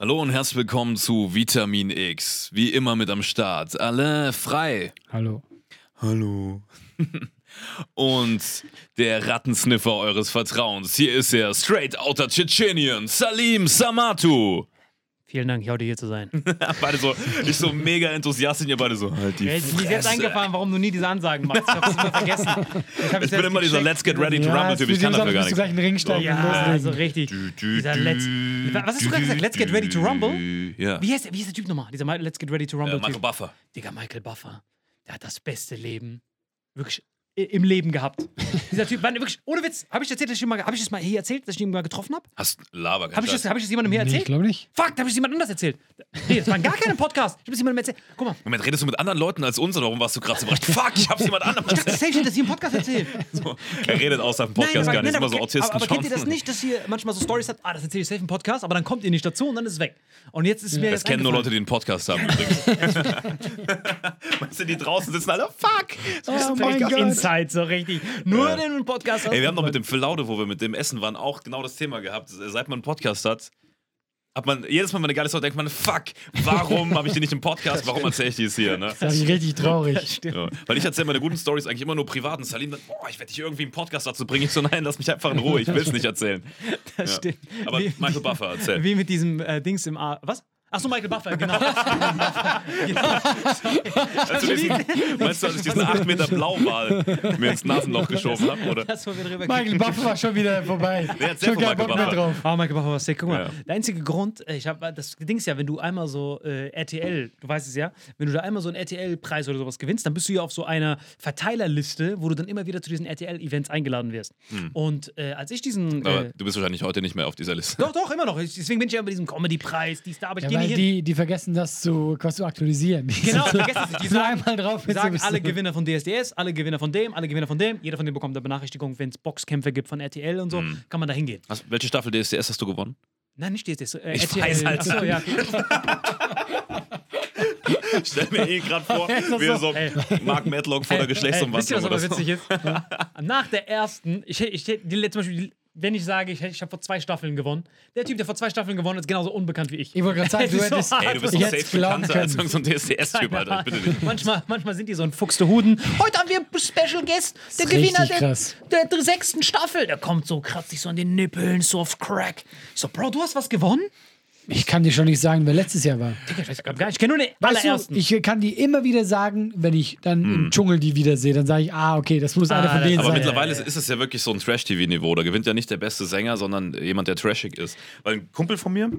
Hallo und herzlich willkommen zu Vitamin X. Wie immer mit am Start. Alle frei. Hallo. Hallo. und der Rattensniffer eures Vertrauens. Hier ist er, straight outer Tschetschenien, Salim Samatu. Vielen Dank, heute hier zu sein. beide so, ich so mega enthusiastisch, ihr beide so, halt die Mir ist jetzt Fresse. eingefallen, warum du nie diese Ansagen machst. Ich hab's immer vergessen. Ich ich's bin immer dieser gecheckt. Let's get ready to rumble Typ, ich kann dafür gar Du nichts. gleich in den Ring steigen Ja, und also richtig. Du, du, Dieser du, Let's. Was hast du gerade gesagt? Let's get ready to rumble? Ja. Wie heißt, wie heißt der Typ nochmal? Dieser Let's get ready to rumble Äh, Michael Typ. Buffer. Digga, Michael Buffer. Der hat das beste Leben. Wirklich im Leben gehabt. Dieser Typ, Mann, wirklich, ohne Witz, habe ich erzählt, dass ich ihn mal, habe ich das mal hier erzählt, dass ich ihn mal getroffen habe? Hast Laber Habe ich, das- hab ich das jemandem hier Nee, ich erzählt? glaube nicht. Fuck, da habe ich es jemand anders erzählt. Nee, das war gar keinem Podcast. Ich habe es jemandem erzählt. Guck mal, Moment, redest du mit anderen Leuten als uns oder warum warst du gerade so überrascht? Fuck, ich hab's jemand anderem ich dachte, erzählt. safe dass ich im Podcast erzählt. So, er redet außerhalb dem Podcast aber- gar nicht, nein, immer so aber, Autisten aber, aber kennt ihr das nicht, dass ihr manchmal so Stories habt, ah, das erzähle ich safe im Podcast, aber dann kommt ihr nicht dazu und dann ist es weg. Und jetzt ist mir Das jetzt kennen nur Leute, die einen Podcast haben übrigens. weißt du, die draußen sitzen alle, fuck! So, Oh mein. Gott. Inside, so richtig. Nur den im Podcast Ey, wir haben doch mit dem Phil Laude, wo wir mit dem Essen waren, auch genau das Thema gehabt. Seit man einen Podcast hat, hat man jedes Mal, wenn man eine geile Story denkt man, fuck, warum habe ich die nicht im Podcast? Warum erzähle ich die jetzt hier? Ne? Das ist richtig traurig. Ja. Weil ich erzähle meine guten Stories eigentlich immer nur privat und Salim dann, boah, ich werde dich irgendwie im Podcast dazu bringen. Ich so, nein, lass mich einfach in Ruhe, ich will es nicht erzählen. Das Ja. stimmt. Aber Wie- Michael Buffer, erzähl. Wie mit diesem äh, Dings im A. Was? Achso, Michael Buffer, genau. Meinst du, diesen, meinst du, dass ich diesen 8 Meter Blauwal mir ins Nasenloch geschoben habe? Oder? Das, wo wir drüber Michael Buffer war schon wieder vorbei. Nee, erzähl schon Michael Bock mehr Buffer. drauf. Oh, Michael Buffer war sick. Guck mal, Ja. der einzige Grund, äh, ich habe das Ding ist ja, wenn du einmal so äh, RTL, du weißt es ja, wenn du da einmal so einen RTL-Preis oder sowas gewinnst, dann bist du ja auf so einer Verteilerliste, wo du dann immer wieder zu diesen RTL-Events eingeladen wirst. Und äh, als ich diesen. Hm. Aber Äh, du bist wahrscheinlich heute nicht mehr auf dieser Liste. doch, doch, immer noch. Deswegen bin ich ja bei diesem Comedy-Preis, dies, da, aber ich Ja, gehe Weil hin. die, die vergessen das zu, quasi zu aktualisieren. Die Genau, vergessen sie. Die sagen, einmal drauf. sagen alle Gewinner von DSDS, alle Gewinner von dem, alle Gewinner von dem. Jeder von denen bekommt eine Benachrichtigung, wenn es Boxkämpfe gibt von RTL und so, Mhm. kann man da hingehen. Hast, welche Staffel DSDS hast du gewonnen? Nein, nicht DSDS. Äh, Ich RTL. weiß, Alter. Achso, ja, okay. Stell mir eh gerade vor, wie so Mark Medlock vor der Ey, Geschlechtsumwandlung wisst ihr, was aber so. witzig ist? Nach der ersten, ich, ich, die, letzte- zum Beispiel, wenn ich sage, ich, ich habe vor zwei Staffeln gewonnen, der Typ, der vor zwei Staffeln gewonnen hat, ist genauso unbekannt wie ich. Ich wollte gerade sagen, Es du so hättest. hart. Ey, du bist Ich doch safe glauben bekannter als so ein DSDS-Typ, Alter. Ich bitte nicht. Manchmal, manchmal sind die so ein fuchste Huden. Heute haben wir einen Special Guest, der Gewinner der, der, der sechsten Staffel. Der kommt so, kratzt sich so an den Nippeln, so auf Crack. Ich so, Bro, du hast was gewonnen? Ich kann dir schon nicht sagen, wer letztes Jahr war. Ich kenne nur den Weißt allerersten. du, ich kann die immer wieder sagen, wenn ich dann im Dschungel die wiedersehe, dann sage ich, ah, okay, das muss einer von denen Aber sein. mittlerweile ist es ja wirklich so ein Trash-TV-Niveau. Da gewinnt ja nicht der beste Sänger, sondern jemand, der trashig ist. Weil ein Kumpel von mir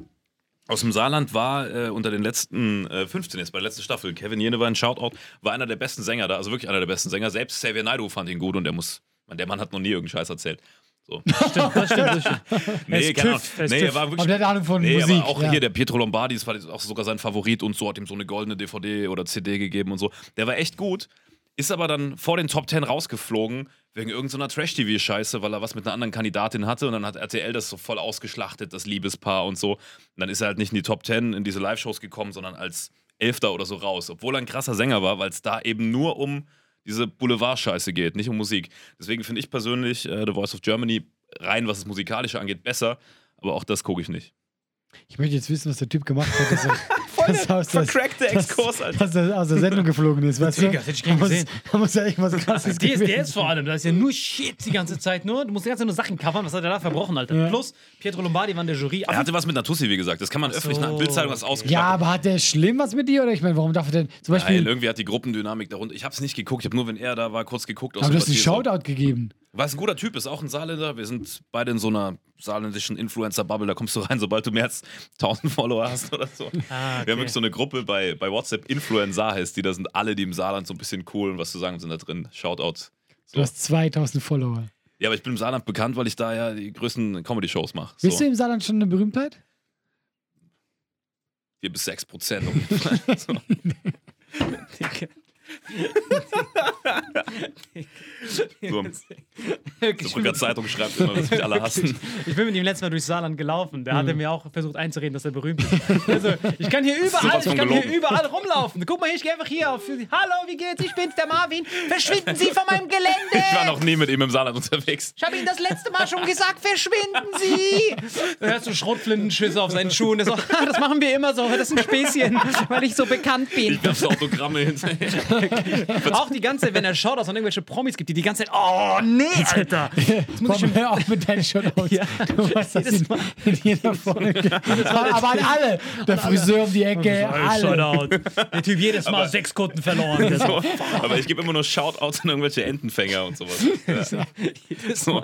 aus dem Saarland war äh, unter den letzten äh, 15 jetzt bei der letzten Staffel. Kevin Jene war ein Shoutout, war einer der besten Sänger da, also wirklich einer der besten Sänger. Selbst Xavier Naidoo fand ihn gut und der muss, man, der Mann hat noch nie irgendeinen Scheiß erzählt. So. das stimmt, das stimmt. Nee, ist keine Ahnung. Er Nee, er war wirklich. Ahnung von nee, Musik. aber auch ja. hier, der Pietro Lombardi, das war auch sogar sein Favorit und so, hat ihm so eine goldene DVD oder CD gegeben und so. Der war echt gut, ist aber dann vor den Top 10 rausgeflogen wegen irgendeiner Trash-TV-Scheiße, weil er was mit einer anderen Kandidatin hatte und dann hat RTL das so voll ausgeschlachtet, das Liebespaar und so. Und dann ist er halt nicht in die Top 10 in diese Live-Shows gekommen, sondern als Elfter oder so raus, obwohl er ein krasser Sänger war, weil es da eben nur um diese Boulevard-Scheiße geht, nicht um Musik. Deswegen finde ich persönlich äh, The Voice of Germany rein, was das Musikalische angeht, besser. Aber auch das gucke ich nicht. Ich möchte jetzt wissen, was der Typ gemacht hat, dass er, dass er aus, der, vercrackte Exkurs, Alter. dass er aus der Sendung geflogen ist. Weißt du? Das hätte ich gern Da muss- gesehen. Da muss ja irgendwas krasses gewesen DSDS vor allem, da ist ja nur Shit die ganze Zeit nur. Du musst die ganze Zeit nur Sachen covern, was hat er da verbrochen, Alter. Ja. Plus, Pietro Lombardi war in der Jury. Er hatte was mit einer Tussi, wie gesagt. Das kann man öffentlich so. nach Bildzeitung das Ja, ausgeschlachtet. aber hat der schlimm was mit dir? Oder ich meine, warum darf er denn zum Beispiel. Nein, irgendwie hat die Gruppendynamik darunter. Ich habe es nicht geguckt. Ich habe nur, wenn er da war, kurz geguckt. aus aber du hast einen. Shoutout gegeben. Weil es ein guter Typ ist, auch ein Saarländer. Wir sind beide in so einer saarländischen Influencer-Bubble. Da kommst du rein, sobald du mehr als 1000 Follower hast oder so. Ah, Wir okay. haben wirklich so eine Gruppe bei, bei WhatsApp, Influencer heißt die. Da sind alle, die im Saarland so ein bisschen cool und was zu sagen sind da drin. Shoutout. Du hast 2000 Follower. Ja, aber ich bin im Saarland bekannt, weil ich da ja die größten Comedy-Shows mache. Bist So. du im Saarland schon eine Berühmtheit? 4 bis 6 Prozent. so. So. Die Brücker Zeitung schreibt immer, dass mich alle hassen. Ich bin mit ihm letztes Mal durch Saarland gelaufen. Der hatte mir auch versucht einzureden, dass er berühmt ist. Also, ich kann hier überall, ich kann hier überall rumlaufen. Guck mal hier, ich gehe einfach hier auf. Hallo, wie geht's? Ich bin's, der Marvin. Verschwinden Sie von meinem Gelände. Ich war noch nie mit ihm im Saarland unterwegs. Ich habe Ihnen das letzte Mal schon gesagt, verschwinden Sie! Da hörst du Schrotflintenschüsse auf seinen Schuhen. So, "Ah, das machen wir immer so, das ist ein Späßchen, weil ich so bekannt bin. Ich gab's Autogramme hinterher. Auch die ganze wenn er schaut, dass es irgendwelche Promis gibt, die die ganze Zeit, oh nee, Alter. Komm, hör auf mit deinen Shoutouts. Ja. Du weißt, Jedes in, in jeder Folge. Aber an alle. Der Friseur um die Ecke, alle. Shoutout. Der Typ jedes Mal sechs Kunden verloren. So, Aber ich gebe immer nur Shoutouts an irgendwelche Entenfänger und sowas. Ja. So.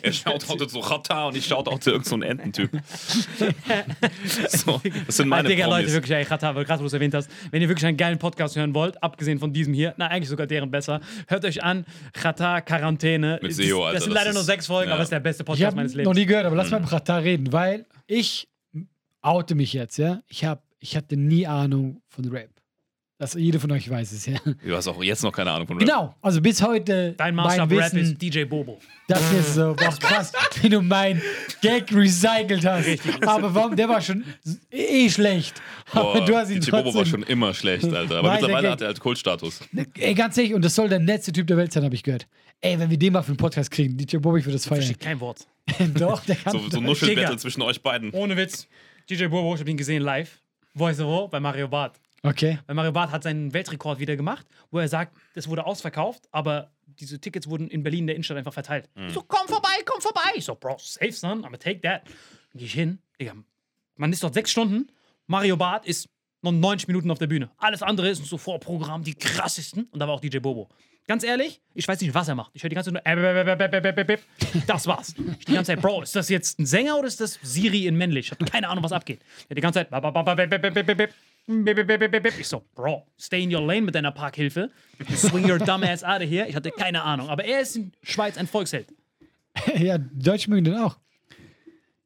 Er shoutoutet so Chata und ich shoutoute irgend so einen Ententyp. So. Das sind meine Digga, Leute, wirklich, ey, Rata, weil gerade wo du es erwähnt hast, wenn ihr wirklich einen geilen Podcast hören wollt, abgesehen von diesem hier, na, eigentlich sogar deren besser, hört euch an, Rata Quarantäne. Mit Das- SEO, Alter, Das sind das leider nur ist- sechs Folgen, ja. aber es ist der beste Ich Podcast habe meines noch Lebens. nie gehört, aber lass mal Mhm. mit Pratar reden, weil ich oute mich jetzt, ja. Ich, hab, ich hatte nie Ahnung von Rap. Das, jede von euch weiß es, ja. Du hast auch jetzt noch keine Ahnung von Rap. Genau, also bis heute Dein Master Rap Wissen, ist DJ Bobo. das ist so, boah, krass, wie du mein Gag recycelt hast. Aber warum, der war schon eh schlecht. Aber Boah, du hast ihn DJ Bobo war schon immer schlecht, Alter. Aber Nein, mittlerweile hat er halt Kultstatus. ey, ganz ehrlich, und das soll der letzte Typ der Welt sein, habe ich gehört. Ey, wenn wir den mal für einen Podcast kriegen, DJ Bobo, ich würde das feiern. Versteht kein Wort. Doch, der kann So, so doch. Nuschelbattle zwischen euch beiden. Ohne Witz. DJ Bobo, ich hab ihn gesehen live. Voice of War bei Mario Barth. Okay. Weil Mario Barth hat seinen Weltrekord wieder gemacht, wo er sagt, es wurde ausverkauft, aber diese Tickets wurden in Berlin in der Innenstadt einfach verteilt. Ich So, komm vorbei, komm vorbei. Ich so, Bro, safe, son, I'm gonna take that. Dann geh ich hin, Digga, man ist dort sechs Stunden, Mario Barth ist noch 90 Minuten auf der Bühne. Alles andere ist so Vorprogramm, die krassesten. Und da war auch DJ Bobo. Ganz ehrlich, ich weiß nicht, was er macht. Ich höre die ganze Zeit nur. äp, äp, äp, äp, äp, äp. Das war's. Ich die ganze Zeit, Bro, ist das jetzt ein Sänger oder ist das Siri in männlich? Ich habe keine Ahnung, was abgeht. Er die ganze Zeit. Ich so, Bro, stay in your lane mit deiner Parkhilfe. Swing your dumb ass out of here. Ich hatte keine Ahnung. Aber er ist in Schweiz ein Volksheld. ja, Deutsche mögen den auch.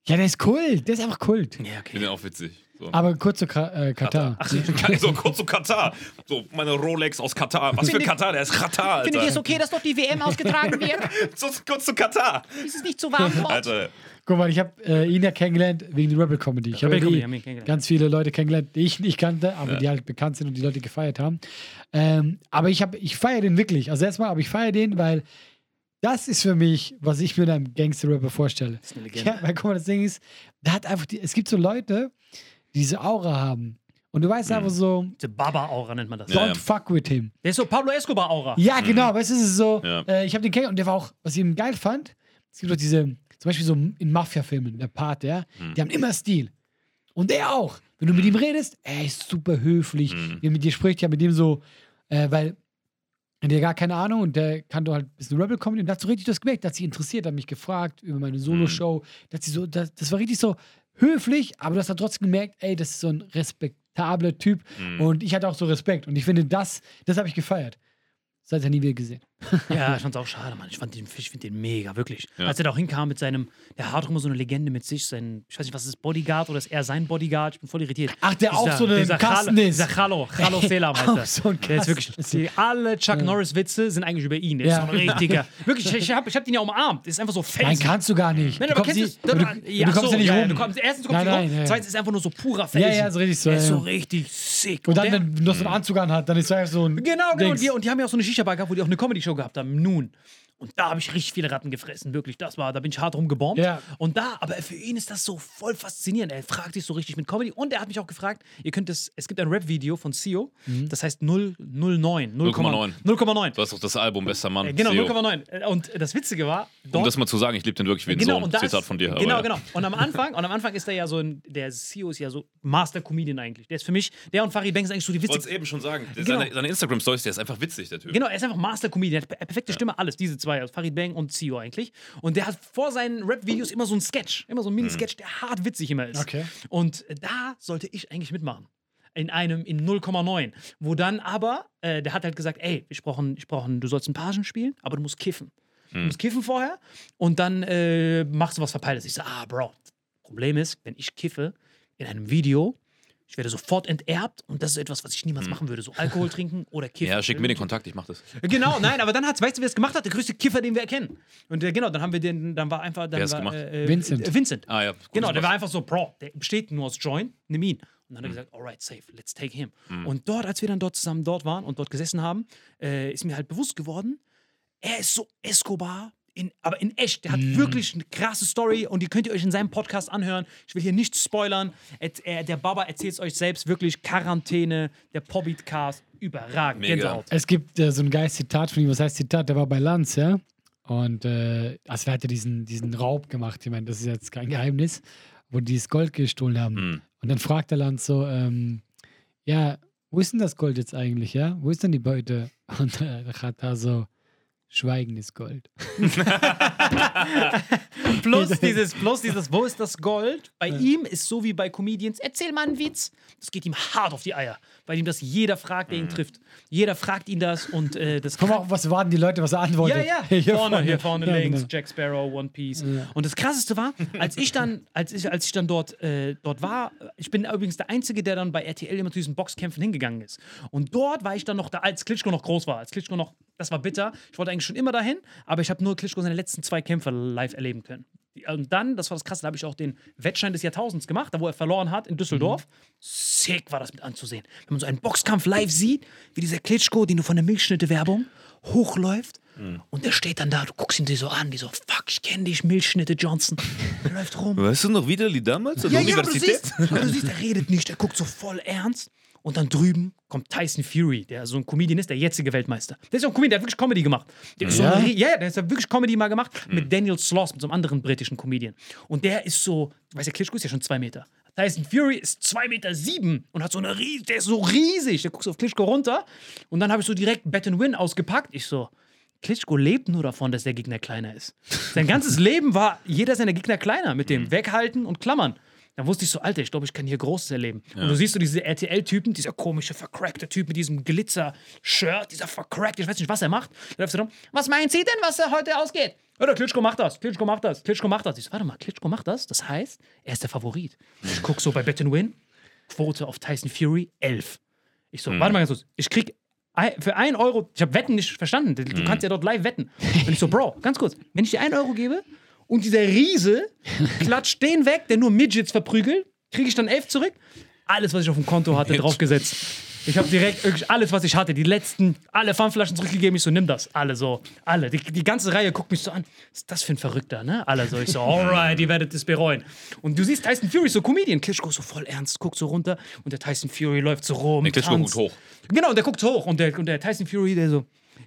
Ja, der ist Kult. Der ist einfach Kult. Ja, okay. Ich bin auch witzig. So. Aber kurz zu Ka äh, Katar. so kurz zu Katar. So, meine Rolex aus Katar. Was für Findet- Katar? Der ist Katar, Findet ihr es Alter. okay, dass dort die WM ausgetragen wird? So, kurz zu Katar. Ist es nicht zu warm dort? Alter. Guck mal, ich habe äh, ihn ja kennengelernt wegen der Rebel Comedy. Ich habe ja ganz viele Leute kennengelernt, die ich nicht kannte, aber die halt bekannt sind und die Leute gefeiert haben. Ähm, aber ich, hab- ich feiere den wirklich. Also erstmal, aber ich feiere den, weil das ist für mich, was ich mir in einem Gangster-Rapper vorstelle. ist eine Legende. Ja, weil guck mal, das Ding ist, der hat einfach, die, es gibt so Leute, diese Aura haben. Und du weißt einfach so, Diese Baba-Aura nennt man das. don't Ja, ja. fuck with him. Der ist so Pablo Escobar-Aura. Ja, genau, weißt du, es ist so, Ja. äh, ich habe den kennengelernt und der war auch, was ich ihm geil fand, es gibt doch diese, zum Beispiel so in Mafia-Filmen, der Part, ja, die haben immer Stil. Und er auch. Wenn du mit ihm redest, er ist super höflich. Wie er mit dir spricht, ja, mit dem so, äh, weil der hat gar keine Ahnung und der kann doch halt ein bisschen Rebel Comedy und da hast du richtig das gemerkt, der hat sich interessiert, hat mich gefragt über meine Solo-Show. Da hat sie so, das, das war richtig so höflich, aber du hast dann trotzdem gemerkt, ey, das ist so ein respektabler Typ und ich hatte auch so Respekt und ich finde, das, das habe ich gefeiert. Seitdem nie wieder gesehen. Ja, ich fand's auch schade, Mann. Ich fand den, ich find den mega, wirklich. Ja. Als er da auch hinkam mit seinem, der hat auch immer so eine Legende mit sich, sein, ich weiß nicht, was ist Bodyguard oder ist er sein Bodyguard? Ich bin voll irritiert. Ach, der auch so ein dieser Kasten ist. Dieser Chalo, Chalo Selam heißt er. so ein der ist wirklich, die, alle Chuck Norris-Witze sind eigentlich über ihn. Der Ja. ist so ein richtiger. Wirklich, ich, hab, ich hab den ja umarmt. Ist einfach so Nein, felsen. kannst du gar nicht. Nein, Du aber kennst nicht- du, du, ja, du kommst so, ja nicht ja, rum. Du kommst, erstens, du Nein, kommst nein, rum. ja. Zweitens ist einfach nur so purer Felsen. ja, so richtig so, Der ist so ja. richtig sick. Und dann, wenn du noch so einen Anzug anhat, dann ist er so ein. Genau, genau. Und Dings. die, und die haben ja auch so eine Shisha-Bar gehabt, wo die auch eine Comedy-Show gehabt haben. Nun. Und da habe ich richtig viele Ratten gefressen, wirklich. Das war, da bin ich hart rumgebombt. Ja. Und da, aber für ihn ist das so voll faszinierend. Er fragt sich so richtig mit Comedy. Und er hat mich auch gefragt, ihr könnt es, es gibt ein Rap-Video von CEO, Mhm. das heißt 0, 09. 0,9. 0,9. Du hast doch das Album Bester Mann. Äh, Genau, CEO. 0,9. Und das Witzige war, Um dort, das mal zu sagen, ich liebe den wirklich wie ein genau, Sohn. und da Zitat von dir. Genau, ja. genau. Und am Anfang, und am Anfang ist er ja so ein, der CEO ist ja so Master Comedian eigentlich. Der ist für mich, der und Farid Bang sind eigentlich so die Ich wollte witzigsten. es eben schon sagen. Genau. Seine, seine Instagram-Stories, der ist einfach witzig, der Typ. Genau, er ist einfach Master Comedian, er hat per- perfekte Stimme, alles, diese zwei, also Farid Bang und Zio eigentlich. Und der hat vor seinen Rap-Videos immer so einen Sketch, immer so einen Mini-Sketch, der hart witzig immer ist. Okay. Und da sollte ich eigentlich mitmachen. In einem, in 0,9. Wo dann aber, äh, der hat halt gesagt, ey, ich brauche, ich brauch, du sollst einen Pagen spielen, aber du musst kiffen. Du musst kiffen vorher und dann äh, machst du was Verpeiltes. Ich so, ah, Bro, Problem ist, wenn ich kiffe in einem Video, ich werde sofort enterbt und das ist etwas, was ich niemals machen würde. So Alkohol trinken oder kiffen. Ja, schick mir den Kontakt, ich mach das. Genau, nein, aber dann hat, weißt du, wer es gemacht hat? Der größte Kiffer, den wir erkennen. Und äh, genau, dann haben wir den, dann war einfach, dann Wer war, gemacht? Äh, äh, Vincent. Äh, Vincent. Ah ja. gut, Genau, der war einfach so, Bro, der besteht nur aus Join, nimm ihn. Und dann hat er gesagt, alright, safe, let's take him. Und dort, als wir dann dort zusammen dort waren und dort gesessen haben, äh, ist mir halt bewusst geworden, er ist so Escobar, in, aber in echt. Der hat wirklich eine krasse Story und die könnt ihr euch in seinem Podcast anhören. Ich will hier nichts spoilern. Et, er, der Baba erzählt es euch selbst wirklich. Quarantäne, der Pobbitcast, überragend. Mega. Gänsehaut. Es gibt äh, so ein geiles Zitat von ihm, was heißt Zitat? Der war bei Lanz, ja. Und äh, also er hatte diesen, diesen Raub gemacht, ich meine, das ist jetzt kein Geheimnis, wo die das Gold gestohlen haben. Hm. Und dann fragt der Lanz so, ähm, ja, wo ist denn das Gold jetzt eigentlich, ja? Wo ist denn die Beute? Und äh, hat da so, Schweigen ist Gold. Plus dieses, plus dieses, wo ist das Gold? Bei ihm ist so wie bei Comedians, erzähl mal einen Witz. Das geht ihm hart auf die Eier, weil ihm das jeder fragt, der ihn trifft. Jeder fragt ihn das und äh, das Guck mal, was warten die Leute, was er Ja, antwortet? ja, Hier vorne, hier vorne Ja, links, genau. Jack Sparrow, One Piece. Und das krasseste war, als ich dann, als ich, als ich dann dort, äh, dort war, ich bin übrigens der Einzige, der dann bei RTL immer zu diesen Boxkämpfen hingegangen ist. Und dort war ich dann noch da, als Klitschko noch groß war, als Klitschko noch, das war bitter. Ich wollte eigentlich schon immer dahin, aber ich habe nur Klitschko seine letzten zwei Kämpfe live erleben können. Und dann, das war das Krasse, da habe ich auch den Wettschein des Jahrtausends gemacht, da wo er verloren hat in Düsseldorf. Sick war das mit anzusehen. Wenn man so einen Boxkampf live sieht, wie dieser Klitschko, den du von der Milchschnitte-Werbung hochläuft und der steht dann da, du guckst ihn dir so an, wie so, fuck, ich kenne dich, Milchschnitte Johnson. Der läuft rum. Weißt du noch wieder die damals? Ja, ja, aber du siehst, aber du siehst, er redet nicht, er guckt so voll ernst. Und dann drüben kommt Tyson Fury, der so ein Comedian ist, der jetzige Weltmeister. Der ist auch ein Comedian, der hat wirklich Comedy gemacht. Der Ja? so ja, der ja wirklich Comedy mal gemacht mit Daniel Sloss, mit so einem anderen britischen Comedian. Und der ist so, weißt ja, Klitschko ist ja schon zwei Meter. Tyson Fury ist zwei Meter sieben und hat so eine riesige, der ist so riesig. Der guckst auf Klitschko runter und dann habe ich so direkt Bet and Win ausgepackt. Ich so, Klitschko lebt nur davon, dass der Gegner kleiner ist. Sein ganzes Leben war jeder seiner Gegner kleiner mit dem Weghalten und Klammern. Dann wusste ich so, Alter, ich glaube, ich kann hier Großes erleben. Und du siehst so diese RTL-Typen, dieser komische, vercrackte Typ mit diesem Glitzer-Shirt, dieser vercrackte, ich weiß nicht, was er macht. Da läuft er rum, was meinen Sie denn, was er heute ausgeht? Ja, der Klitschko macht das, Klitschko macht das, Klitschko macht das. Ich so, warte mal, Klitschko macht das? Das heißt, er ist der Favorit. Ich gucke so bei Bet Win, Quote auf Tyson Fury 11. Ich so, warte mal ganz kurz, ich krieg für 1 Euro, ich habe Wetten nicht verstanden, du du kannst ja dort live wetten. Und ich so, Bro, ganz kurz, wenn ich dir 1 Euro gebe und dieser Riese klatscht den weg, der nur Midgets verprügelt, kriege ich dann 11 zurück. Alles, was ich auf dem Konto hatte, draufgesetzt. Ich habe direkt wirklich alles, was ich hatte, die letzten, alle Pfandflaschen zurückgegeben. Ich so, nimm das. Alle so, alle. Die, die ganze Reihe guckt mich so an. Was ist das für ein Verrückter, ne? Alle so. Ich so, alright, ihr werdet es bereuen. Und du siehst Tyson Fury, so Comedian. Klitschko so voll ernst, guckt so runter. Und der Tyson Fury läuft so rum. Der Klitschko guckt hoch. Genau, und der guckt hoch. Und der, und der Tyson Fury, der so,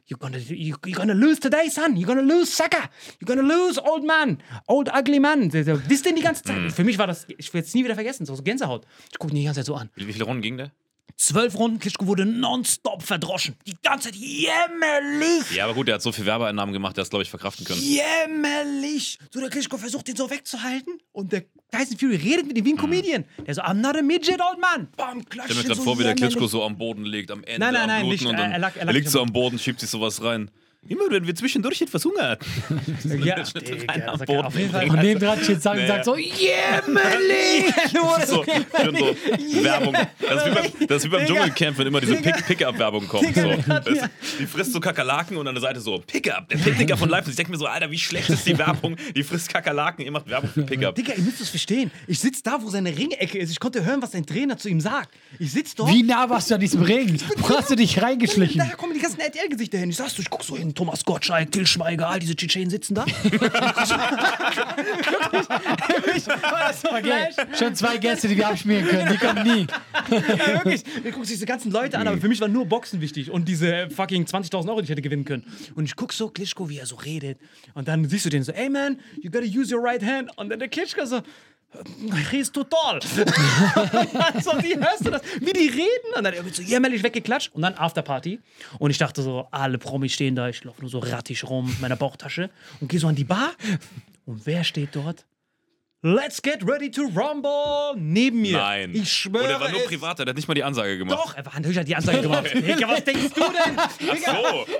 You're gonna, you, you're gonna lose today, son. You're gonna lose, sucker. You're gonna lose, old man. Old, ugly man. Wisst ihr die ganze Zeit? Für mich war das, ich will es nie wieder vergessen, so Gänsehaut. Ich gucke die ganze Zeit so an. Wie, wie viele Runden ging der? Zwölf Runden, Klitschko wurde nonstop verdroschen. Die ganze Zeit jämmerlich. Ja, aber gut, der hat so viel Werbeeinnahmen gemacht, der hat es, glaube ich, verkraften können. Jämmerlich. So, der Klitschko versucht, ihn so wegzuhalten. Und der Tyson Fury redet mit ihm wie ein Comedian. Der so, I'm not a midget, old man. Bam, klatscht Ich stell mir gerade so vor, wie der. Klitschko so am Boden liegt, am Ende Nein, nein, am nein, Bluten nicht. und dann Er lag- er lag liegt so am Boden, schiebt sich sowas rein. Immer wenn wir zwischendurch etwas hungern. Ja, das Boden auf jeden Fall. Und nebendran steht Sagen und sagt so, jämmerlich! So, schön so Werbung. Das ist wie beim, das ist wie beim Dschungelcamp, wenn immer diese Pick- Pickup-Werbung kommt. So. Das, die frisst so Kakerlaken und an der Seite so Pickup, der Picknicker von Leipzig. Ich denke mir so, Alter, wie schlecht ist die Werbung? Die frisst Kakerlaken, ihr macht Werbung für Pickup. Digga, ihr müsst es verstehen. Ich sitze da, wo seine Ringecke ist. Ich konnte hören, was sein Trainer zu ihm sagt. Ich sitze dort. Wie nah warst du an diesem Ring? Wo hast du dich reingeschlichen? Daher kommen die ganzen RTL-Gesichter hin. Ich sag's dir, ich guck so hin, Thomas Gottschalk, Till Schweiger, all diese Tschetschenen sitzen da. Okay, schon zwei Gäste, die wir abschmieren können. Die kommen nie. Ja, wirklich. Du guckst diese ganzen Leute an, aber für mich war nur Boxen wichtig und diese fucking 20.000 Euro, die ich hätte gewinnen können. Und ich guck so Klitschko, wie er so redet. Und dann siehst du den so, ey man, you gotta use your right hand. Und dann der Klitschko so, Riechst total. so, die hörst du das, wie die reden. Und dann irgendwie so jämmerlich weggeklatscht. Und dann Afterparty. Und ich dachte so, alle Promis stehen da. Ich laufe nur so rattig rum mit meiner Bauchtasche und gehe so an die Bar. Und wer steht dort? Let's get ready to rumble neben mir. Nein. Ich schwöre. Und er war nur es. privater, der hat nicht mal die Ansage gemacht. Doch, er war natürlich hat die Ansage gemacht. Digga, was denkst du denn? Digga,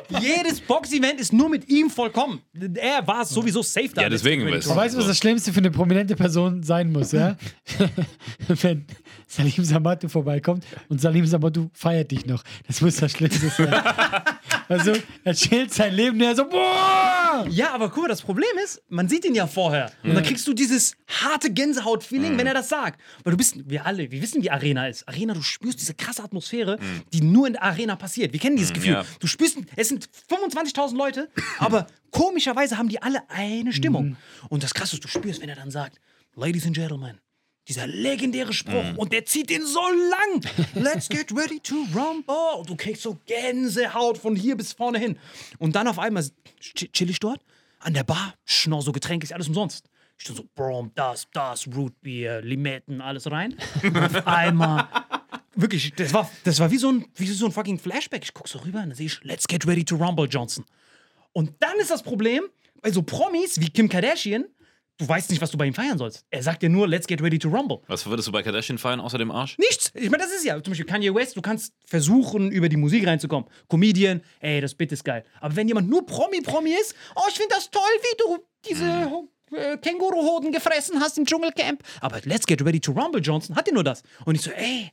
So. jedes Box-Event ist nur mit ihm vollkommen. Er war sowieso safe da. Ja, deswegen weißt du. Weißt du, was das Schlimmste für eine prominente Person sein muss, ja? Wenn Salim Samatu vorbeikommt und Salim Samatu feiert dich noch. Das muss das Schlimmste sein. also, er chillt sein Leben und er so, boah! Ja, aber guck mal, das Problem ist, man sieht ihn ja vorher. Und dann kriegst du dieses harte Gänsehaut-Feeling, wenn er das sagt. Weil du bist, wir alle, wir wissen, wie Arena ist. Arena, du spürst diese krasse Atmosphäre, die nur in der Arena passiert. Wir kennen dieses Gefühl. ja. Du spürst, es sind 25.000 Leute, aber komischerweise haben die alle eine Stimmung. Und das Krasse ist, du spürst, wenn er dann sagt, Ladies and Gentlemen, dieser legendäre Spruch und der zieht den so lang. Let's get ready to rumble. Und du kriegst so Gänsehaut von hier bis vorne hin. Und dann auf einmal ch- chill ich dort an der Bar, schnorr so Getränke, ist alles umsonst. Ich so, Brom, das, das, Rootbeer, Limetten, alles rein. Auf einmal, wirklich, das war, das war wie so, ein, wie so ein fucking Flashback. Ich guck so rüber und dann sehe ich, let's get ready to rumble, Johnson. Und dann ist das Problem, bei so Promis wie Kim Kardashian, du weißt nicht, was du bei ihm feiern sollst. Er sagt dir nur, let's get ready to rumble. Was würdest du bei Kardashian feiern außer dem Arsch? Nichts. Ich meine, das ist ja zum Beispiel Kanye West. Du kannst versuchen, über die Musik reinzukommen. Comedian, ey, das Bit ist geil. Aber wenn jemand nur Promi-Promi ist, oh, ich finde das toll, wie du diese äh, Känguruhoden gefressen hast im Dschungelcamp. Aber Let's Get Ready to Rumble Johnson hat dir nur das. Und ich so, ey,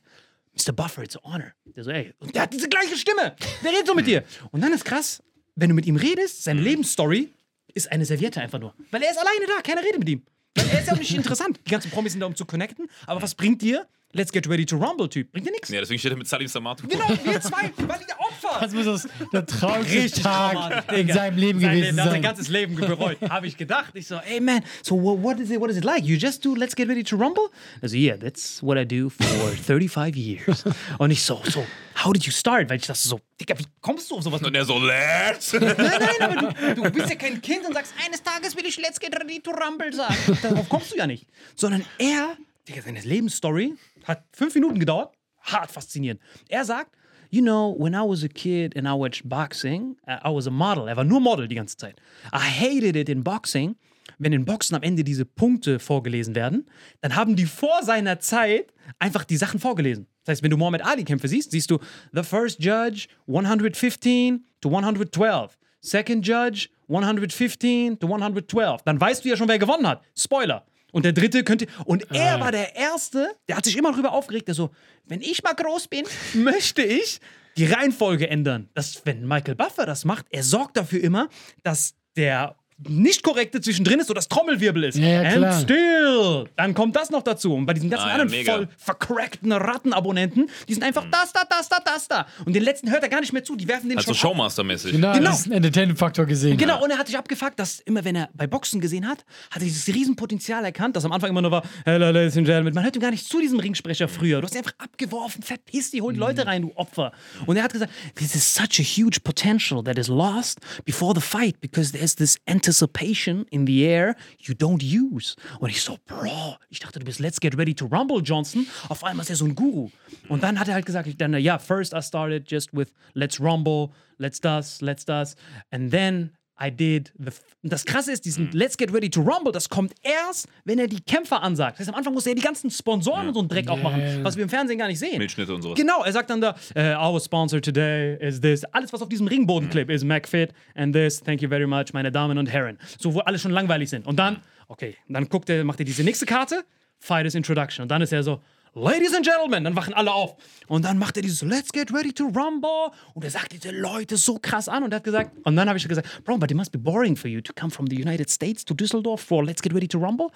Mr. Buffer, it's an honor. Der so, ey, und der hat diese gleiche Stimme. Der redet so mit dir. Und dann ist krass, wenn du mit ihm redest, seine Lebensstory ist eine Serviette einfach nur. Weil er ist alleine da, keiner redet mit ihm. Weil er ist ja auch nicht interessant. Die ganzen Promis sind da, um zu connecten. Aber was bringt dir Let's Get Ready to Rumble-Typ? Bringt dir nichts. Ja, deswegen steht er mit Salim Samatu. Genau, wir zwei, weil die Opfer. Das muss das der traurigste Tag in seinem Leben Sein gewesen Leben, er hat sein sein. ganzes Leben bereut, habe ich gedacht. Ich so, ey man, so what, what is it? What is it like? You just do Let's Get Ready to Rumble? Also yeah, that's what I do for 35 years. Und ich so, so, how did you start? Weil ich dachte so, Digga, wie kommst du auf sowas? Und er so, let's. Nein, nein, aber du, du bist ja kein Kind und sagst, eines Tages will ich Let's Get Ready to Rumble sagen. Darauf kommst du ja nicht. Sondern er, Digga, seine Lebensstory hat fünf Minuten gedauert. Hart faszinierend. Er sagt, you know, when I was a kid and I watched boxing, uh, I was a model. Er war nur Model die ganze Zeit. I hated it in boxing wenn in Boxen am Ende diese Punkte vorgelesen werden, dann haben die vor seiner Zeit einfach die Sachen vorgelesen. Das heißt, wenn du Muhammad Ali-Kämpfe siehst, siehst du The First Judge 115 to 112. Second Judge 115 to 112. Dann weißt du ja schon, wer gewonnen hat. Spoiler. Und der dritte könnte. Und er war der Erste, der hat sich immer darüber aufgeregt, der so, wenn ich mal groß bin, möchte ich die Reihenfolge ändern. Das, wenn Michael Buffer das macht, er sorgt dafür immer, dass der nicht korrekte zwischendrin ist, so das Trommelwirbel ist. Ja, ja, klar. And still. Dann kommt das noch dazu. Und bei diesen ganzen Ah, ja, anderen mega. voll vercrackten Rattenabonnenten, die sind einfach das, da, das, da, das, da. Und den letzten hört er gar nicht mehr zu. Die werfen den Also schon ab. Showmaster-mäßig. Genau, Genau. das ist ein Entertainment-Faktor gesehen. Genau, und er hat sich abgefuckt, dass immer, wenn er bei Boxen gesehen hat, hat er dieses Riesenpotenzial erkannt, das am Anfang immer nur war, hello, ladies and gentlemen. Man hört ihm gar nicht zu, diesem Ringsprecher früher. Du hast ihn einfach abgeworfen, verpiss die, hol die Leute rein, du Opfer. Und er hat gesagt, this is such a huge potential that is lost before the fight, because there's this anticipation in the air you don't use. Und ich so, Bro, ich dachte, du bist Let's Get Ready to Rumble, Johnson. Auf einmal ist er so ein Guru. Und dann hat er halt gesagt, dann, ja, first I started just with Let's Rumble, let's das, let's das. And then I did the. Und das Krasse ist, diesen Let's Get Ready to Rumble, das kommt erst, wenn er die Kämpfer ansagt. Das heißt, am Anfang muss er die ganzen Sponsoren und so einen Dreck auch machen, was wir im Fernsehen gar nicht sehen. Milchschnitte und sowas. Genau, er sagt dann da, äh, our sponsor today is this. Alles, was auf diesem Ringbodenclip ist, McFit and this, thank you very much, meine Damen und Herren. So, wo alle schon langweilig sind. Und dann, okay, dann guckt er, macht er diese nächste Karte, Fighters Introduction. Und dann ist er so, Ladies and Gentlemen, dann wachen alle auf. Und dann macht er dieses Let's get ready to rumble. Und er sagt diese Leute so krass an. Und er hat gesagt, und dann habe ich gesagt, Bro, but it must be boring for you to come from the United States to Düsseldorf for Let's get ready to rumble.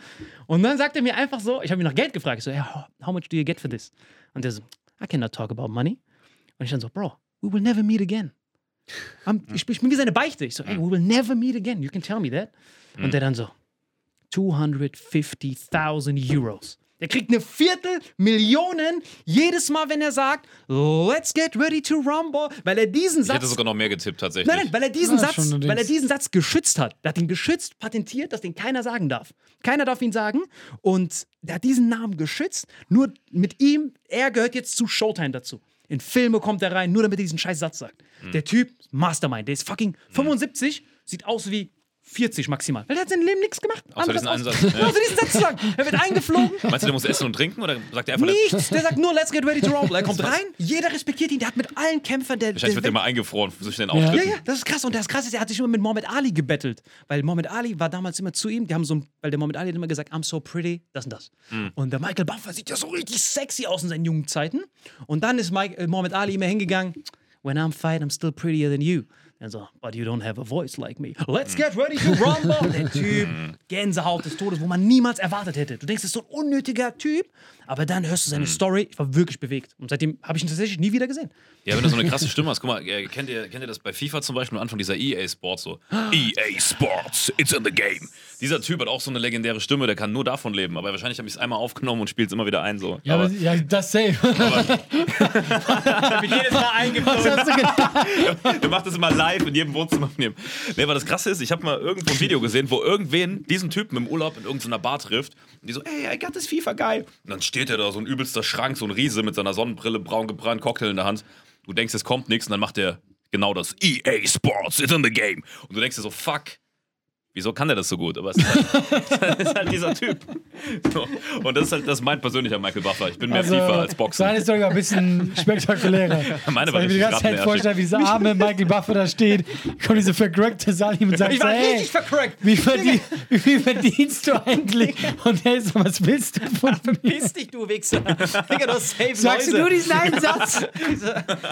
Und dann sagt er mir einfach so, ich habe ihn nach Geld gefragt. Ich so, yeah, how- much do you get for this? Und er so, I cannot talk about money. Und ich dann so, Bro, we will never meet again. Ich, ich bin wie seine Beichte. Ich so, hey, we will never meet again. You can tell me that. Und der dann so, 250.000 Euros. Der kriegt eine Viertelmillion jedes Mal, wenn er sagt, let's get ready to rumble, weil er diesen Ich hätte Satz sogar noch mehr getippt, tatsächlich. Nein, nein, weil er diesen Ah, Satz, weil er diesen Satz geschützt hat. Der hat ihn geschützt, patentiert, dass den keiner sagen darf. Keiner darf ihn sagen. Und der hat diesen Namen geschützt. Nur mit ihm, er gehört jetzt zu Showtime dazu. In Filme kommt er rein, nur damit er diesen scheiß Satz sagt. Hm. Der Typ, Mastermind, der ist fucking 75, sieht aus wie 40 maximal. Weil er hat sein Leben nichts gemacht. Außer diesen einen aus- Satz, Nur ja. außer diesen Satz zu sagen. Er wird eingeflogen. Meinst du, der muss essen und trinken oder sagt er einfach Nichts. Der sagt nur, let's get ready to rumble. Er kommt rein, jeder respektiert ihn. Der hat mit allen Kämpfern der, Wahrscheinlich der wird der mal eingefroren zwischen den Ja. ja, Auftritten. ja, das ist krass. Und das Krasse ist, er hat sich immer mit Muhammad Ali gebettelt. Weil Muhammad Ali war damals immer zu ihm, die haben so, ein- weil der Muhammad Ali hat immer gesagt, I'm so pretty, das und das. Und der Michael Buffer sieht ja so richtig sexy aus in seinen jungen Zeiten. Und dann ist Mike, äh, Muhammad Ali immer hingegangen, when I'm fight, I'm still prettier than you. Und so, but you don't have a voice like me. Let's get ready to rumble. Der Typ, Gänsehaut des Todes, wo man niemals erwartet hätte. Du denkst, das ist so ein unnötiger Typ, aber dann hörst du seine Story. Ich war wirklich bewegt. Und seitdem habe ich ihn tatsächlich nie wieder gesehen. Ja, wenn du so eine krasse Stimme hast. Guck mal, äh, kennt ihr, kennt ihr das bei FIFA zum Beispiel am Anfang dieser EA Sports so? EA Sports, it's in the game. Dieser Typ hat auch so eine legendäre Stimme, der kann nur davon leben. Aber wahrscheinlich habe ich es einmal aufgenommen und spielt es immer wieder ein. So. Ja, aber, ja, das safe. Wird jedes Mal eingeflogen. Der macht das immer live in jedem Wohnzimmer nehmen. Nee, aber das Krasse ist, ich habe mal irgendwo ein Video gesehen, wo irgendwen diesen Typen im Urlaub in irgendeiner Bar trifft. Und die so, ey, I got this FIFA geil. Und dann steht er da, so ein übelster Schrank, so ein Riese mit seiner Sonnenbrille, braun gebrannt, Cocktail in der Hand. Du denkst, es kommt nichts und dann macht er genau das. EA Sports, it's in the game. Und du denkst dir so, fuck. Wieso kann der das so gut? Aber es ist halt, das ist halt dieser Typ. So. Und das ist halt das ist mein persönlicher Michael Buffer. Ich bin mehr FIFA als Boxen. Seine ist sogar ein bisschen spektakulärer. Meine war ich mir die ganze Zeit rattenärschig. vorstelle, wie dieser arme Michael Buffer da steht, kommt diese vercrackte Salim und sagt Ich war hey, richtig vercrackt. wie, verdien, wie viel verdienst du eigentlich? Und er ist so, was willst du von mir? Piss dich, du Wichser. Digga, du safe Sagst du Läuse. nur diesen einen Satz?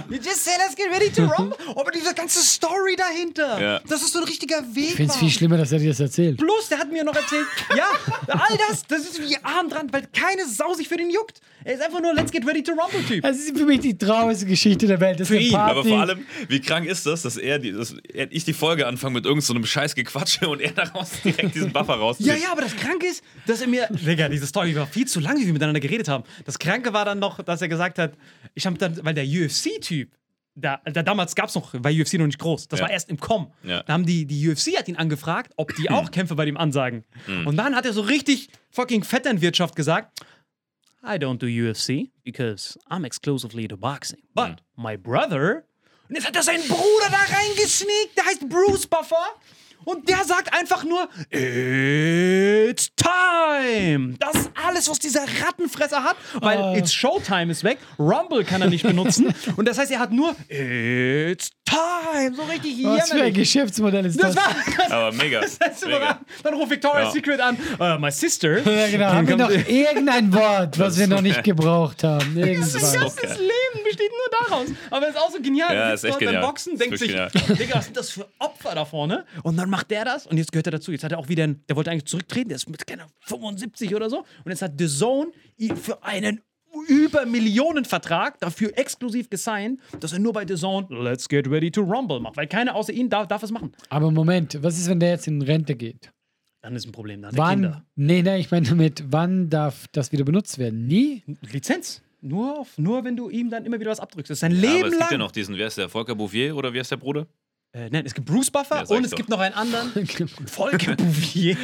You just say, let's get ready to rumble. Aber diese ganze Story dahinter. Ja. Das ist so ein richtiger Weg. Ich finde es viel schlimmer, dass er dir das erzählt. Plus, der hat mir noch erzählt, ja, all das, das ist wie Arm dran, weil keine Sau sich für den juckt. Er ist einfach nur Let's Get Ready to Rumble Typ. Das ist für mich die traurigste Geschichte der Welt. Das ist eine ihn, Party. Aber vor allem, wie krank ist das, dass er, die, dass er ich die Folge anfange mit irgendeinem so einem scheiß Gequatsche und er daraus direkt diesen Buffer rauszieht. Ja, ja, aber das Kranke ist, dass er mir. Digga, diese Story war viel zu lang, wie wir miteinander geredet haben. Das Kranke war dann noch, dass er gesagt hat, ich habe dann, weil der UFC-Typ, da, da damals gab es noch, war UFC noch nicht groß. Das Ja. war erst im Com. Ja. Da haben die, die UFC hat ihn angefragt, ob die auch Kämpfe bei dem ansagen. Und dann hat er so richtig fucking Vetternwirtschaft gesagt. I don't do UFC because I'm exclusively to boxing. But my brother. Und jetzt hat er seinen Bruder da reingesneakt, der heißt Bruce Buffer. Und der sagt einfach nur, It's time. Das ist alles, was dieser Rattenfresser hat, weil Ah. It's Showtime ist weg. Rumble kann er nicht benutzen. Und das heißt, er hat nur It's time. So richtig Was für ein. Geschäftsmodell ist das? Das war Aber mega. das ist mega. Dann ruft Victoria's Ja. Secret an. Uh, my sister. ja, genau. Haben wir noch irgendein Wort, was wir noch nicht gebraucht haben? Irgendwas. ganzes Leben besteht nur daraus. Aber es ist auch so genial. Ja, ist echt dort beim genial. Boxen, denkt sich, Digga, was sind das für Opfer da vorne? Und dann macht der das und jetzt gehört er dazu. Jetzt hat er auch wieder, einen, der wollte eigentlich zurücktreten, der ist mit keine 75 oder so. Und jetzt hat The Zone ihn für einen über Millionenvertrag dafür exklusiv gesigned, dass er nur bei The Zone Let's Get Ready to Rumble macht. Weil keiner außer ihm darf, darf es machen. Aber Moment, was ist, wenn der jetzt in Rente geht? Dann ist ein Problem. Dann Wann? Kinder. Nee, nee, ich meine damit, wann darf das wieder benutzt werden? Nie? Lizenz. Nur, auf, nur wenn du ihm dann immer wieder was abdrückst. Das ist sein Ja, aber Leben es gibt lang. ja noch diesen, wer ist der? Volker Bouvier oder wie heißt der Bruder? Äh, nein, es gibt Bruce Buffer Ja, und es doch. gibt noch einen anderen. Volker Bouvier.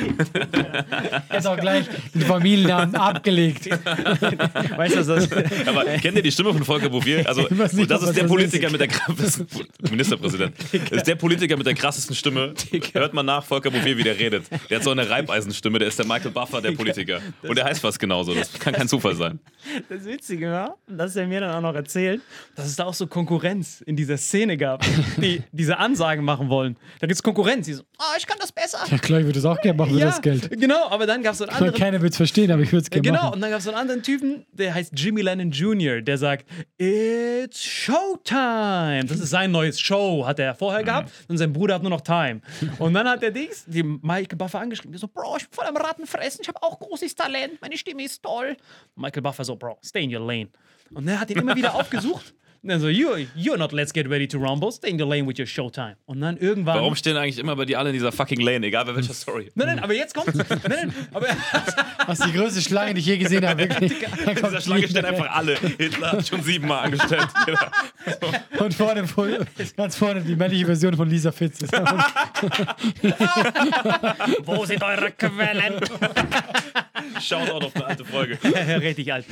Jetzt auch gleich den Familiennamen abgelegt. weißt du, das Aber kennt ihr die Stimme von Volker Bouvier? Also, nicht, das was ist der das Politiker ist. mit der krassesten Ministerpräsident. Das ist der Politiker mit der krassesten Stimme. Hört mal nach, Volker Bouvier, wie der redet. Der hat so eine Reibeisenstimme, der ist der Michael Buffer der Politiker. Und der heißt fast genauso. Das kann kein Zufall sein. Das Witzige war, dass er mir dann auch noch erzählt, dass es da auch so Konkurrenz in dieser Szene gab, die diese Ansagen machen wollen. Da gibt es Konkurrenz, die so, oh, ich kann das besser. Ja, klar, ich würde es auch gerne machen für ja, das Geld. genau, aber dann gab es so einen anderen Keiner wird es verstehen, aber ich würde es gerne Genau, machen. und dann gab es so einen anderen Typen, der heißt Jimmy Lennon Jr., der sagt, It's Showtime. Das ist sein neues Show, hat er vorher gehabt und sein Bruder hat nur noch Time. Und dann hat der Dings, die Michael Buffer angeschrieben, der so, Bro, ich bin voll am Rattenfressen, ich habe auch großes Talent, meine Stimme ist toll. Michael Buffer so, Bro, stay in your lane. Und er hat ihn immer wieder aufgesucht. Und dann so, you're, you're not let's get ready to rumble, stay in your lane with your Showtime. Und dann irgendwann... Warum stehen eigentlich immer bei dir alle in dieser fucking Lane, egal bei welcher Story? Nein, nein, aber jetzt kommt's. Nein, nein, aber Das ist die größte Schlange, die ich je gesehen habe. Wirklich. In kommt dieser Schlange stehen einfach alle. Hitler hat schon siebenmal angestellt. Und vorne, vorne, ganz vorne die männliche Version von Lisa Fitz. wo sind eure Quellen? Shoutout auf eine alte Folge. Richtig alt.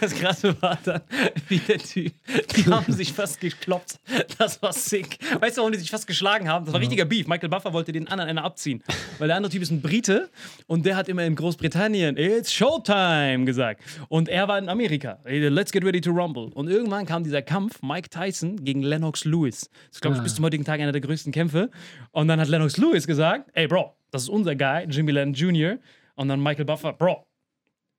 Das Krasse war dann, wie der Typ, die haben sich fast gekloppt. Das war sick. Weißt du, warum die sich fast geschlagen haben? Das war richtiger Beef. Michael Buffer wollte den anderen einer abziehen. Weil der andere Typ ist ein Brite und der hat immer in Großbritannien It's Showtime gesagt. Und er war in Amerika. Let's get ready to rumble. Und irgendwann kam dieser Kampf Mike Tyson gegen Lennox Lewis. Das ist, glaube ich, bis zum heutigen Tag einer der größten Kämpfe. Und dann hat Lennox Lewis gesagt: Ey, Bro, das ist unser Guy, Jimmy Lennon Jr. Und dann Michael Buffer: Bro,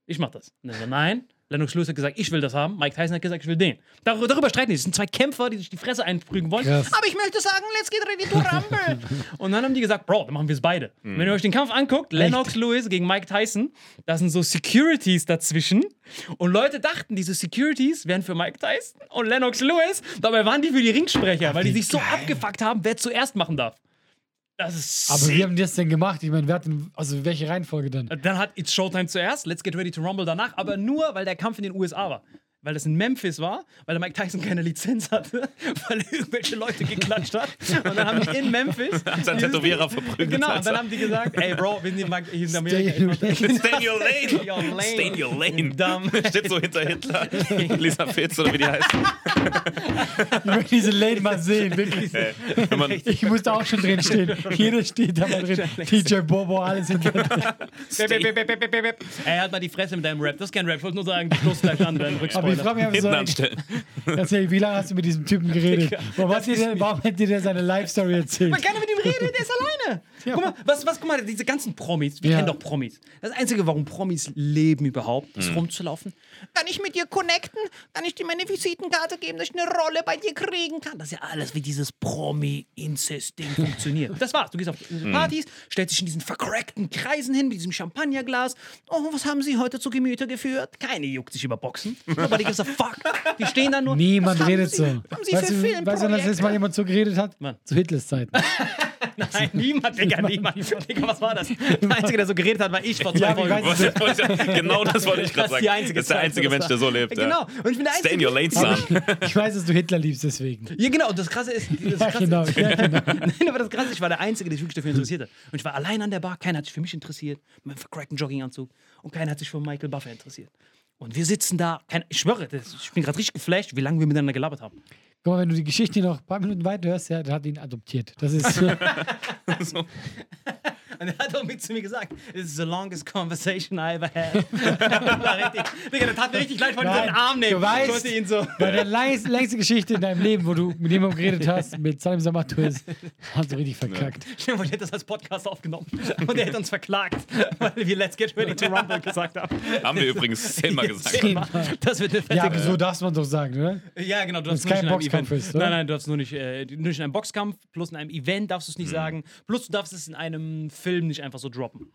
ich mach das. Und er so, nein. Lennox Lewis hat gesagt, ich will das haben. Mike Tyson hat gesagt, ich will den. Darüber, darüber streiten die. Es sind zwei Kämpfer, die sich die Fresse einprügen wollen. Krass. Aber ich möchte sagen, let's get ready to rumble. und dann haben die gesagt, Bro, dann machen wir es beide. Wenn ihr euch den Kampf anguckt, Lennox Lewis gegen Mike Tyson, da sind so Securities dazwischen. Und Leute dachten, diese Securities wären für Mike Tyson und Lennox Lewis. Dabei waren die für die Ringsprecher, weil die sich so geil. abgefuckt haben, wer zuerst machen darf. Das ist Aber sick. wie haben die das denn gemacht? Ich meine, wer hat denn, also welche Reihenfolge dann? Dann hat It's Showtime zuerst, Let's Get Ready to Rumble danach, aber nur, weil der Kampf in den USA war. Weil das in Memphis war, weil der Mike Tyson keine Lizenz hatte, weil er irgendwelche Leute geklatscht hat. Und dann haben die in Memphis. Sein dieses- Tätowierer verprügelt. Genau, und dann haben die gesagt: Ey, Bro, wir sind in Mag- hier in Amerika. Stay in your lane. Stay in your lane. Dumm. Steht so hinter Hitler. Lisa Fitz oder wie die heißt. Ich möchte diese Lane mal sehen, wirklich. Wenn man, Ich musste auch schon drin stehen. Jeder steht da mal drin. DJ Bobo, alles hinter bip. Ey, halt mal die Fresse mit deinem Rap. Das ist kein Rap. Ich wollte nur sagen, du gleich an, dein Aber ich frage mich einfach so, anstellen. erzähl, wie lange hast du mit diesem Typen geredet? Warum, hat dir der, warum hat dir der seine Life-Story erzählt? Man kann mit ihm reden, der ist alleine. Guck mal, was, was, guck mal, diese ganzen Promis, wir Ja. kennen doch Promis. Das Einzige, warum Promis leben überhaupt, ist rumzulaufen. Kann ich mit dir connecten? Kann ich dir meine Visitenkarte geben, dass ich eine Rolle bei dir kriegen kann? Das ist ja alles, wie dieses Promi-Incest-Ding funktioniert. Das war's. Du gehst auf Partys, stellst dich in diesen vercrackten Kreisen hin, mit diesem Champagnerglas. Oh, was haben sie heute zu Gemüte geführt? Keine juckt sich über Boxen. Nobody gives a fuck. Die stehen da nur. Niemand was haben redet sie, so. Haben sie Weißt für du, weißt du, wann das letzte Mal jemand so geredet hat? Wann? Zu Hitlers Zeiten. Nein, niemand, Digga, niemand. Digga, was war das? Der Einzige, der so geredet hat, war ich vor zwei Ja, Folgen. Was- genau das wollte ich Das gerade ist die sagen. einzige Das ist der Zeit, einzige Mensch, der so lebt. Genau. Ja. Und ich bin der Stay in your lane, son. ich, ich weiß, dass du Hitler liebst, deswegen. Ja, genau. Und das Krasse ist, das Ja, Krasse genau. Ja, genau. Nein, aber das Krasse, ist, ich war der Einzige, der sich wirklich dafür interessiert hat. Und ich war allein an der Bar, keiner hat sich für mich interessiert, mit meinem vercrackten Jogginganzug. Und keiner hat sich für Michael Buffer interessiert. Und wir sitzen da, kein, ich schwöre, das, ich bin gerade richtig geflasht, wie lange wir miteinander gelabert haben. Guck mal, wenn du die Geschichte noch ein paar Minuten weiter hörst, ja, der hat ihn adoptiert. Das ist. so. Und er hat auch mit zu mir gesagt, this is the longest conversation I ever had. war richtig, Digga, das tat mir richtig leid, weil ich den Arm nehmen. du weißt- ich wollte ihn so. Bei der längst, längste Geschichte in deinem Leben, wo du mit jemandem geredet hast, mit Salim Samatus, hast du richtig verkackt. Vor, ich hätte das als Podcast aufgenommen und er hätte uns verklagt, weil wir Let's Get Ready to Rumble gesagt haben. Haben wir übrigens zehnmal gesagt. Zehnmal. Das wird eine fette Ja, aber so darf man doch sagen, oder? Ja, genau, du darfst nur kein nicht in einem Boxkampf Event. ist, oder? nein, nein, du darfst nur nicht, äh, nur nicht in einem Boxkampf, plus in einem Event darfst du es nicht Mhm. sagen, plus du darfst es in einem Film nicht einfach so droppen.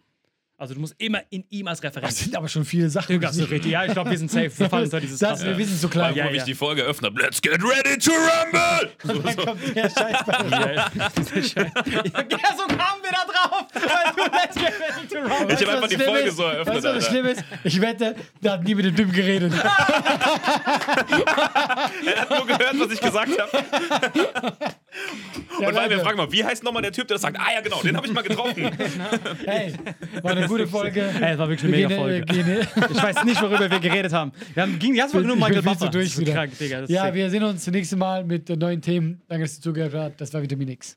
Also du musst immer in ihm als Das Referenz. sind aber schon viele Sachen. Das ist richtig. Ja, ich glaube, wir sind safe. Wir fallen unter dieses das. Wir wissen so klar. Ja, wo ja. ich die Folge eröffnet habe. Let's get ready to rumble! Dann kommt der Scheiß bei Ja, ja. Ja, so kamen wir da drauf, weil du Let's Get Ready to Rumble. Ich habe einfach die Folge so eröffnet. Weißt du, was schlimm ist? Ich wette, der hat nie mit dem Typen geredet. Er hat nur gehört, was ich gesagt habe. Und weil wir fragen mal, wie heißt nochmal der Typ, der das sagt? Ah ja, genau, den habe ich mal getroffen. Hey, war eine gute Folge. Ey, es war wirklich eine mega äh, Folge. äh, Ich weiß nicht, worüber wir geredet haben. Wir haben ging die ganze Folge nur Michael Buffer. durch das ist krank, Digga. Das ist Ja, sick. wir sehen uns das nächste Mal mit neuen Themen. Danke, dass ihr zugehört habt. Das war Vitamin X.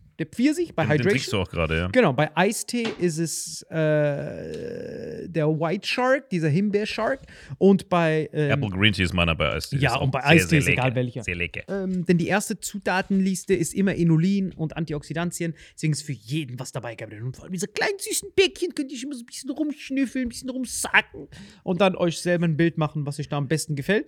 der Pfirsich bei Den, den trinkst Hydration. du auch gerade, ja. Genau, bei Eistee ist es äh, der White Shark, dieser Himbeer-Shark. Und bei. Ähm, Apple Green Tea ist meiner bei Eistee. Ja, und bei Eistee ist egal lecker. welcher. Sehr lecker. ähm, denn die erste Zutatenliste ist immer Inulin und Antioxidantien. Deswegen ist für jeden was dabei, Gabriel. Und vor allem diese kleinen süßen Bäckchen könnt ihr immer so ein bisschen rumschnüffeln, ein bisschen rumsacken und dann euch selber ein Bild machen, was euch da am besten gefällt.